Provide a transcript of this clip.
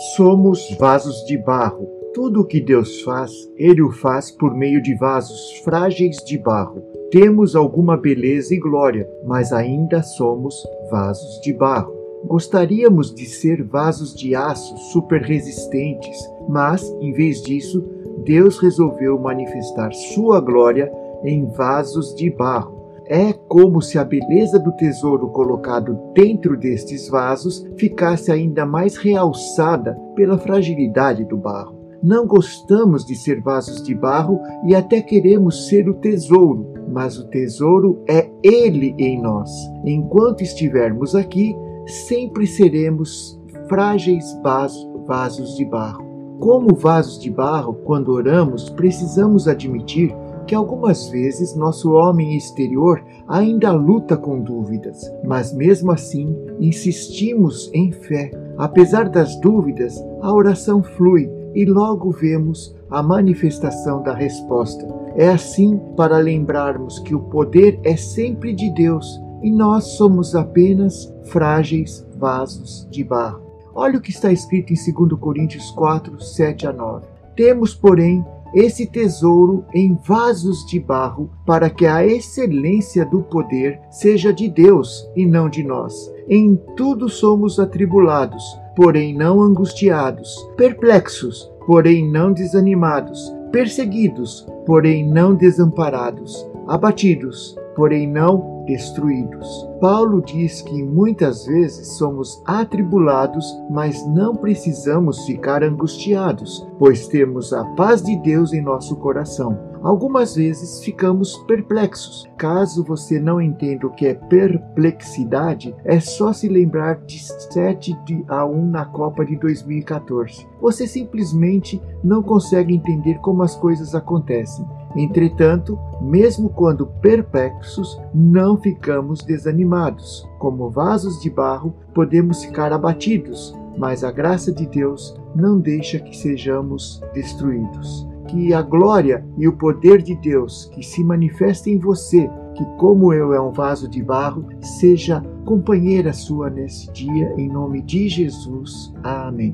Somos vasos de barro. Tudo o que Deus faz, Ele o faz por meio de vasos frágeis de barro. Temos alguma beleza e glória, mas ainda somos vasos de barro. Gostaríamos de ser vasos de aço super resistentes, mas, em vez disso, Deus resolveu manifestar Sua glória em vasos de barro. É como se a beleza do tesouro colocado dentro destes vasos ficasse ainda mais realçada pela fragilidade do barro. Não gostamos de ser vasos de barro e até queremos ser o tesouro, mas o tesouro é Ele em nós. Enquanto estivermos aqui, sempre seremos frágeis vasos de barro. Como vasos de barro, quando oramos, precisamos admitir que algumas vezes nosso homem exterior ainda luta com dúvidas, mas mesmo assim insistimos em fé. Apesar das dúvidas, a oração flui e logo vemos a manifestação da resposta. É assim para lembrarmos que o poder é sempre de Deus e nós somos apenas frágeis vasos de barro. Olha o que está escrito em 2 Coríntios 4, 7 a 9. Temos, porém, esse tesouro em vasos de barro, para que a excelência do poder seja de Deus e não de nós. Em tudo somos atribulados, porém não angustiados, perplexos, porém não desanimados, perseguidos, porém não desamparados, abatidos, porém não destruídos. Paulo diz que muitas vezes somos atribulados, mas não precisamos ficar angustiados, pois temos a paz de Deus em nosso coração. Algumas vezes ficamos perplexos. Caso você não entenda o que é perplexidade, é só se lembrar de 7 a 1 na Copa de 2014. Você simplesmente não consegue entender como as coisas acontecem. Entretanto, mesmo quando perplexos, não ficamos desanimados. Como vasos de barro, podemos ficar abatidos, mas a graça de Deus não deixa que sejamos destruídos que a glória e o poder de Deus que se manifesta em você, que como eu é um vaso de barro, seja companheira sua nesse dia, em nome de Jesus. Amém.